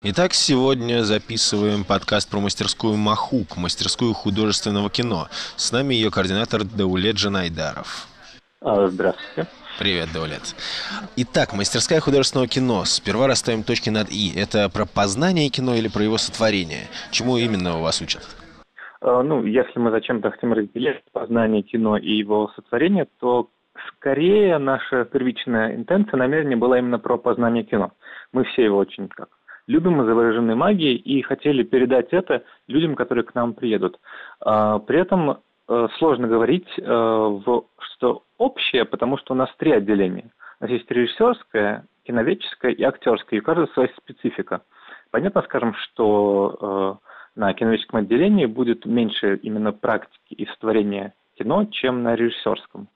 Итак, сегодня записываем подкаст про мастерскую Махук, мастерскую художественного кино. С нами ее координатор Даулет Жанайдаров. А, здравствуйте. Привет, Даулет. Итак, мастерская художественного кино. Сперва расставим точки над «и». Это про познание кино или про его сотворение? Чему именно у вас учат? А, ну, если мы зачем-то хотим разделить познание кино и его сотворение, то скорее наша первичная интенция, намерение было именно про познание кино. Мы все его очень как любим изображенной магии и хотели передать это людям, которые к нам приедут. А, при этом э, сложно говорить э, что общее, потому что у нас три отделения. У нас есть режиссерское, киноведческое и актерское, и у каждого своя специфика. Понятно, скажем, что э, на киноведческом отделении будет меньше именно практики и сотворения кино, чем на режиссерском.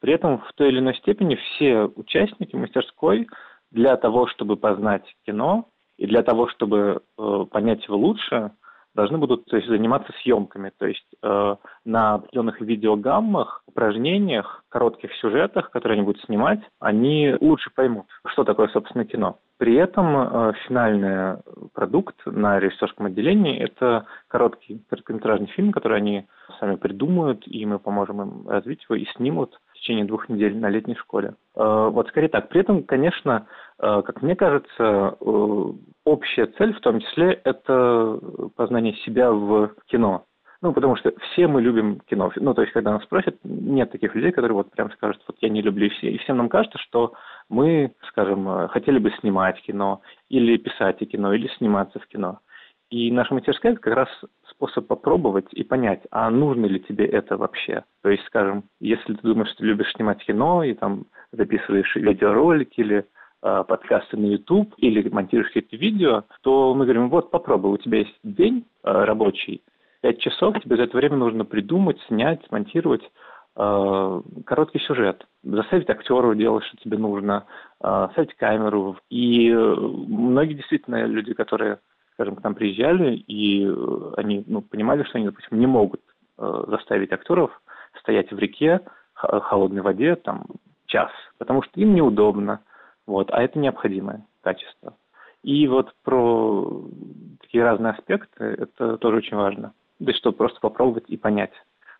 При этом в той или иной степени все участники мастерской для того, чтобы познать кино, и для того, чтобы э, понять его лучше, должны будут то есть, заниматься съемками. То есть э, на определенных видеогаммах, упражнениях, коротких сюжетах, которые они будут снимать, они лучше поймут, что такое, собственно, кино. При этом э, финальный продукт на режиссерском отделении – это короткий короткометражный фильм, который они сами придумают, и мы поможем им развить его и снимут течение двух недель на летней школе. Э, вот скорее так. При этом, конечно, э, как мне кажется, э, общая цель в том числе – это познание себя в кино. Ну, потому что все мы любим кино. Ну, то есть, когда нас спросят, нет таких людей, которые вот прям скажут, вот я не люблю все. И всем нам кажется, что мы, скажем, хотели бы снимать кино, или писать о кино, или сниматься в кино. И наша мастерская – как раз способ попробовать и понять, а нужно ли тебе это вообще. То есть, скажем, если ты думаешь, что любишь снимать кино и там записываешь видеоролики или э, подкасты на YouTube или монтируешь какие-то видео, то мы говорим, вот попробуй, у тебя есть день э, рабочий, пять часов, тебе за это время нужно придумать, снять, смонтировать э, короткий сюжет, заставить актеру делать, что тебе нужно, э, ставить камеру. И многие действительно люди, которые скажем, к нам приезжали, и э, они ну, понимали, что они, допустим, не могут э, заставить актеров стоять в реке, в холодной воде, там, час, потому что им неудобно, вот, а это необходимое качество. И вот про такие разные аспекты, это тоже очень важно. То есть, чтобы просто попробовать и понять,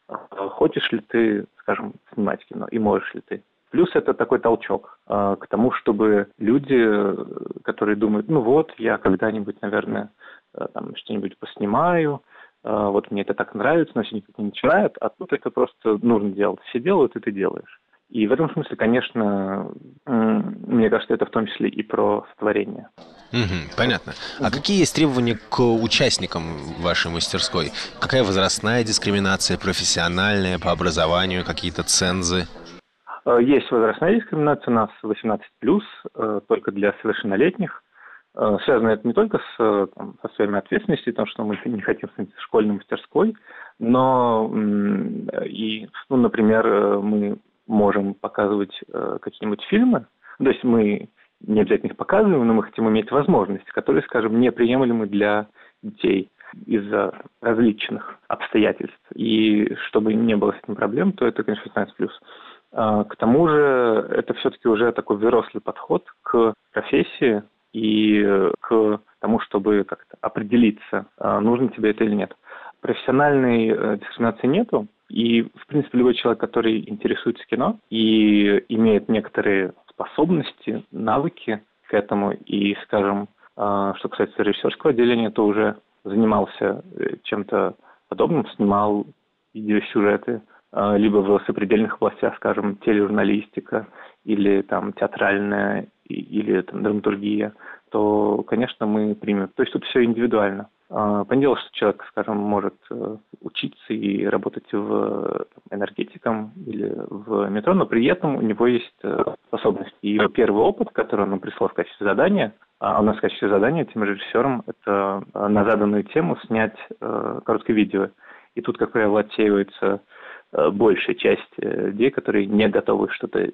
э, хочешь ли ты, скажем, снимать кино, и можешь ли ты. Плюс это такой толчок э, к тому, чтобы люди, которые думают, ну вот, я когда-нибудь, наверное, э, там что-нибудь поснимаю, э, вот мне это так нравится, но все никак не начинают, а тут это просто нужно делать. Все делают, и ты делаешь. И в этом смысле, конечно, мне кажется, это в том числе и про творение. Угу, понятно. А какие есть требования к участникам вашей мастерской? Какая возрастная дискриминация, профессиональная, по образованию, какие-то цензы? Э, есть возрастная дискриминация, у нас 18+, э, только для совершеннолетних. Э, связано это не только с, там, со своими ответственностью, потому что мы не хотим стать школьной мастерской, но и, ну, например, мы можем показывать какие-нибудь фильмы, то есть мы не обязательно их показываем, но мы хотим иметь возможности, которые, скажем, неприемлемы для детей из-за различных обстоятельств. И чтобы не было с этим проблем, то это, конечно, 15+. А, к тому же это все-таки уже такой взрослый подход к профессии и к тому, чтобы как-то определиться, а, нужно тебе это или нет. Профессиональной э, дискриминации нету, и, в принципе, любой человек, который интересуется кино и имеет некоторые способности, навыки к этому, и, скажем, а, что касается режиссерского отделения, то уже занимался э, чем-то подобным, снимал видеосюжеты, а, либо в сопредельных областях, скажем, тележурналистика или там театральная или там, драматургия, то, конечно, мы примем. То есть тут все индивидуально. А, понятное дело, что человек, скажем, может э, учиться и работать в энергетиком или в метро, но при этом у него есть э, способности. И первый опыт, который он прислал в качестве задания, а у нас в качестве задания тем режиссером, это э, на заданную тему снять короткое видео. И тут, как правило, отсеивается Э, большая часть э, людей, которые не готовы что-то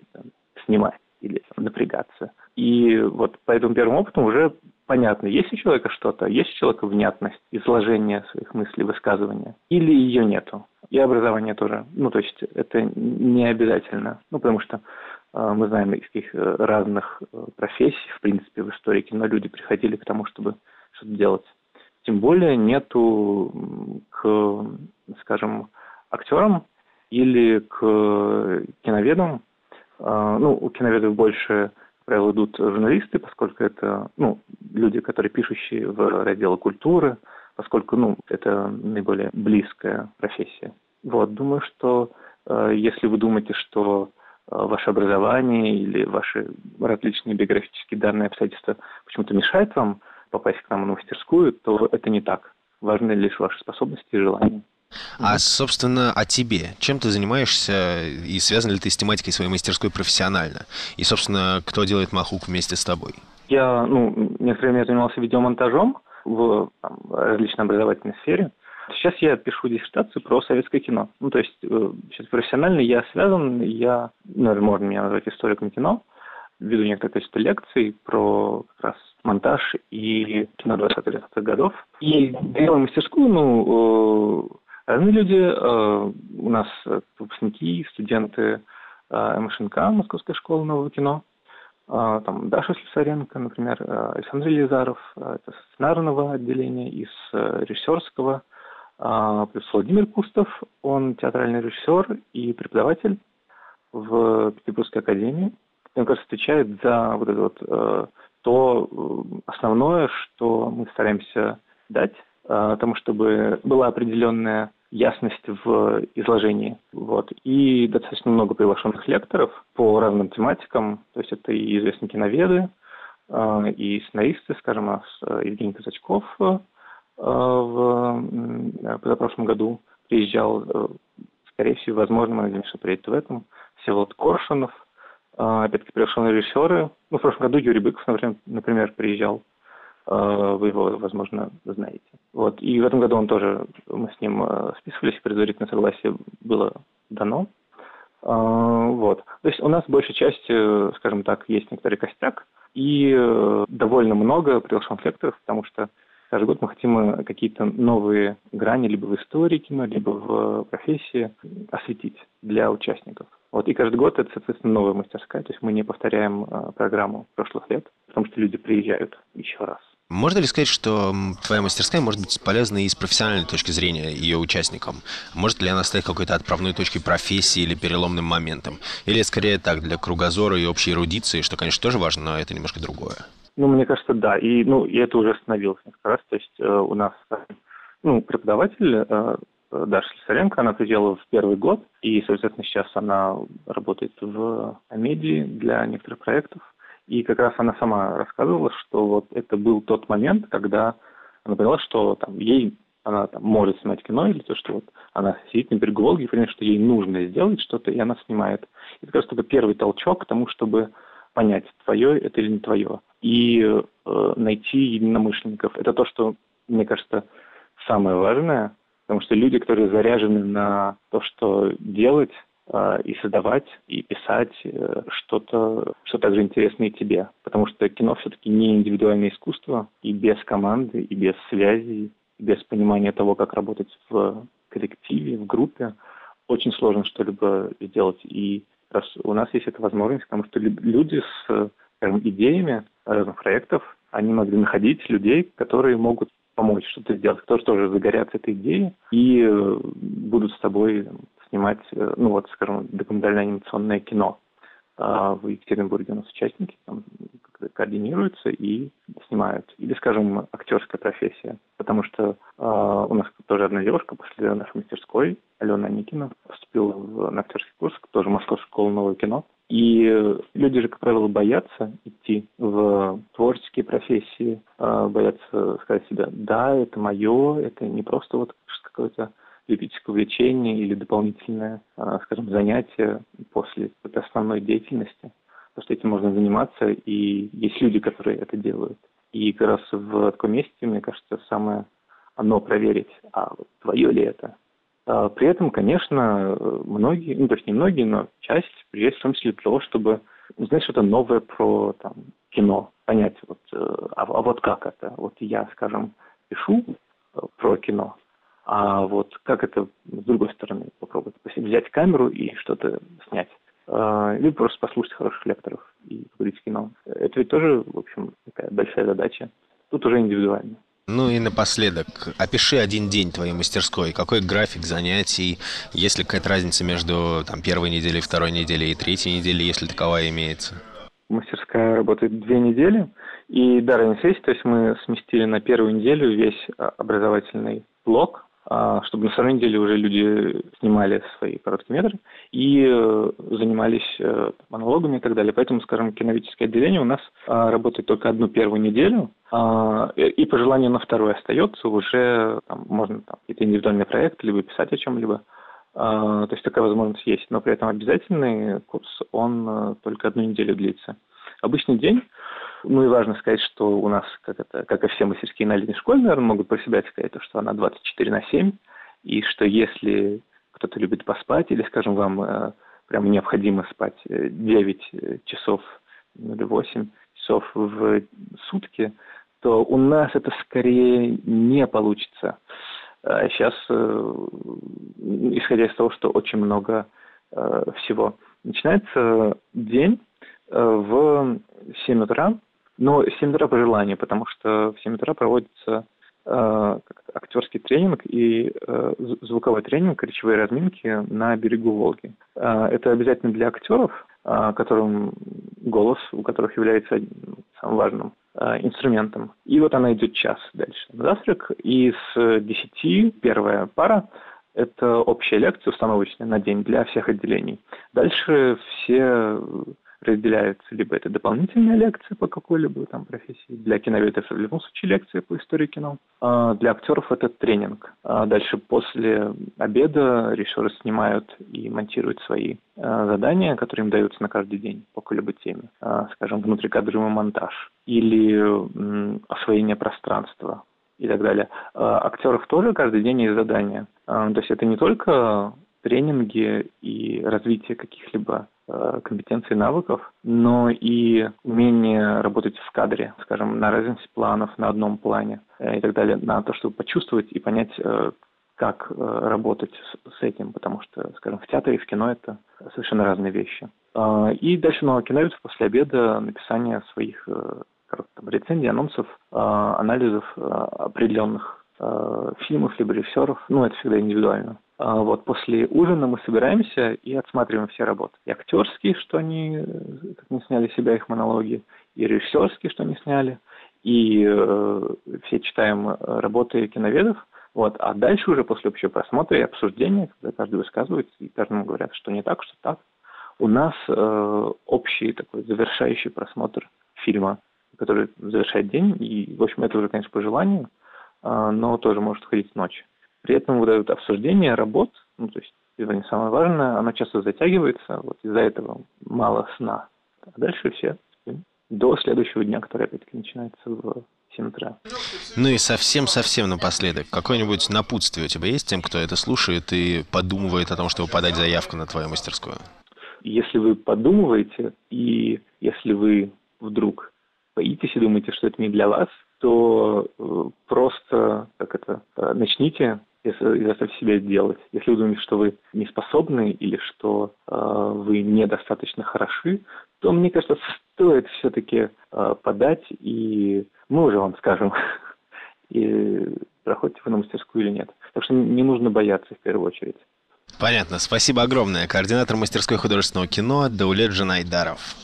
снимать или напрягаться. И вот по этому первому опыту уже понятно, есть у человека что-то, есть у человека внятность, изложение своих мыслей, высказывания, или ее нету. И образование тоже. Ну, то есть это не обязательно. Ну, потому что э, мы знаем из каких разных профессий, в принципе, в истории кино люди приходили к тому, чтобы что-то делать. Тем более нету к, скажем, актерам или к киноведам, а, ну, у киноведов больше, как правило, идут журналисты, поскольку это, ну, люди, которые пишущие в разделе культуры, поскольку, ну, это наиболее близкая профессия. Вот, думаю, что э, если вы думаете, что э, ваше образование или ваши различные биографические данные обстоятельства почему-то мешают вам попасть к нам на мастерскую, то это не так. Важны лишь ваши способности и желания. А, собственно, о тебе. Чем ты занимаешься и связан ли ты с тематикой своей мастерской профессионально? И, собственно, кто делает махук вместе с тобой? Я, ну, некоторое время занимался видеомонтажом в там, различной образовательной сфере. Сейчас я пишу диссертацию про советское кино. Ну, то есть, э, сейчас профессионально я связан, я, наверное, можно меня назвать историком кино, веду некоторое количество лекций про как раз монтаж и кино 20-30-х годов. И делаю мастерскую, ну, э, Разные люди, э, у нас выпускники, студенты э, МШНК, Московской школы нового кино, э, там Даша Слесаренко, например, Александр Елизаров, это сценарного отделения, из режиссерского, плюс Владимир Кустов, он театральный режиссер и преподаватель в Петербургской академии. Он, кажется, отвечает за вот это вот то основное, что мы стараемся дать, тому, чтобы была определенная ясность в изложении. Вот. И достаточно много приглашенных лекторов по разным тематикам. То есть это и известные киноведы, а, и сценаристы, скажем, а Евгений Казачков в позапрошлом году приезжал, э, скорее всего, возможно, мы надеемся, что приедет в этом. Всеволод Коршунов, опять-таки приглашенные режиссеры. Ну, в прошлом году Юрий Быков, например приезжал. Э, вы его, возможно, знаете. Вот. И в этом году он тоже, мы с ним э, списывались, предварительное согласие было дано. Э, вот. То есть у нас большей частью, скажем так, есть некоторый костяк и довольно много приглашенных лекторов, потому что каждый год мы хотим какие-то новые грани либо в истории кино, либо в профессии осветить для участников. Вот, и каждый год это, соответственно, новая мастерская, то есть мы не повторяем программу прошлых лет, потому что люди приезжают еще раз. Можно ли сказать, что твоя мастерская может быть полезна и с профессиональной точки зрения ее участникам? Может ли она стать какой-то отправной точкой профессии или переломным моментом? Или скорее так, для кругозора и общей эрудиции, что, конечно, тоже важно, но это немножко другое? Ну, мне кажется, да. И, ну, и это уже остановилось несколько раз. То есть э, у нас ну, преподаватель э, Даша Слесаренко, она приезжала в первый год, и, соответственно, сейчас она работает в Амедии для некоторых проектов. И как раз она сама рассказывала, что вот это был тот момент, когда она поняла, что там ей она там, может снимать кино, или то, что вот она сидит на берегу Волги и понимает, что ей нужно сделать что-то, и она снимает. И это раз только первый толчок к тому, чтобы понять, твое это или не твое. И э, найти единомышленников. Это то, что, мне кажется, самое важное, потому что люди, которые заряжены на то, что делать, и создавать, и писать э, что-то, что также интересно и тебе. Потому что кино все-таки не индивидуальное искусство, и без команды, и без связи, и без понимания того, как работать в коллективе, в группе, очень сложно что-либо сделать. И раз у нас есть эта возможность, потому что люди с скажем, идеями разных проектов, они могли находить людей, которые могут помочь что-то сделать, которые тоже загорятся этой идеей и э, будут с тобой снимать, э, ну вот, скажем, документальное анимационное кино. А в Екатеринбурге у нас участники там координируются и снимают. Или, скажем, актерская профессия. Потому что э, у нас тоже одна девушка после нашей мастерской, Алена Никина, поступила в, на актерский курс, тоже Московская школа нового кино. И люди же, как правило, боятся идти в творческие профессии, э, боятся сказать себе, да, это мое, это не просто вот какое-то любительское увлечение или дополнительное, а, скажем, занятие после этой основной деятельности. Потому что этим можно заниматься, и есть люди, которые это делают. И как раз в таком месте, мне кажется, самое оно проверить, а твое ли это. А при этом, конечно, многие, ну, то есть не многие, но часть приезжает в том числе для того, чтобы узнать что-то новое про там, кино, понять, вот, э, а, а вот как это. Вот я, скажем, пишу э, про кино, а вот как это с другой стороны попробовать? Взять камеру и что-то снять. А, или просто послушать хороших лекторов и поговорить в кино. Это ведь тоже, в общем, такая большая задача. Тут уже индивидуально. Ну и напоследок, опиши один день твоей мастерской. Какой график занятий? Есть ли какая-то разница между там, первой неделей, второй неделей и третьей неделей, если таковая имеется? Мастерская работает две недели. И да, есть. То есть мы сместили на первую неделю весь а, образовательный блок, чтобы на второй неделе уже люди снимали свои короткие метры и э, занимались э, монологами и так далее. Поэтому, скажем, киновическое отделение у нас а, работает только одну первую неделю, а, и по желанию на второй остается уже, там, можно там, какие-то индивидуальные проекты, либо писать о чем-либо. То есть такая возможность есть, но при этом обязательный курс, он э, только одну неделю длится. Обычный день ну и важно сказать, что у нас, как, это, как и все мастерские на летней школе, наверное, могут про себя сказать, то, что она 24 на 7, и что если кто-то любит поспать, или, скажем, вам э, прям необходимо спать 9 э, э, часов ну, или 8 часов в сутки, то у нас это скорее не получится. Сейчас, исходя из того, что очень много всего, начинается день в 7 утра, но 7 утра по желанию, потому что в 7 утра проводится э, актерский тренинг и э, звуковой тренинг, речевые разминки на берегу Волги. Э, это обязательно для актеров, э, которым голос, у которых является самым важным э, инструментом. И вот она идет час дальше на завтрак, и с 10 первая пара это общая лекция установочная на день для всех отделений. Дальше все разделяются, либо это дополнительная лекция по какой-либо там профессии, для киноведов в любом случае лекция по истории кино, а для актеров это тренинг. А дальше после обеда режиссеры снимают и монтируют свои а, задания, которые им даются на каждый день по какой-либо теме, а, скажем, внутрикадровый монтаж или м, освоение пространства и так далее. А актеров тоже каждый день есть задания. А, то есть это не только тренинги и развитие каких-либо э, компетенций и навыков, но и умение работать в кадре, скажем, на разности планов, на одном плане э, и так далее, на то, чтобы почувствовать и понять, э, как работать с, этим, потому что, скажем, в театре и в кино это совершенно разные вещи. И дальше на киноведов после обеда написание своих там, рецензий, анонсов, анализов определенных фильмов либо режиссеров. Ну, это всегда индивидуально. А вот после ужина мы собираемся и отсматриваем все работы. И актерские, что они как не сняли себя, их монологи, и режиссерские, что они сняли, и э, все читаем работы киноведов. Вот. А дальше уже после общего просмотра и обсуждения, когда каждый высказывается, и каждому говорят, что не так, что так, у нас э, общий такой завершающий просмотр фильма, который завершает день. И, в общем, это уже, конечно, по желанию, э, но тоже может ходить ночь. При этом вот это обсуждение работ, ну, то есть это не самое важное, оно часто затягивается, вот из-за этого мало сна. А дальше все до следующего дня, который опять-таки начинается в 7 утра. Ну и совсем-совсем напоследок, какое-нибудь напутствие у тебя есть тем, кто это слушает и подумывает о том, чтобы подать заявку на твою мастерскую? Если вы подумываете, и если вы вдруг боитесь и думаете, что это не для вас, то э, просто как это, э, начните и заставьте себя делать. Если вы думаете, что вы не способны или что э, вы недостаточно хороши, то, мне кажется, стоит все-таки э, подать, и мы уже вам скажем, и проходите вы на мастерскую или нет. Так что не нужно бояться в первую очередь. Понятно. Спасибо огромное. Координатор мастерской художественного кино Даулет Жанайдаров.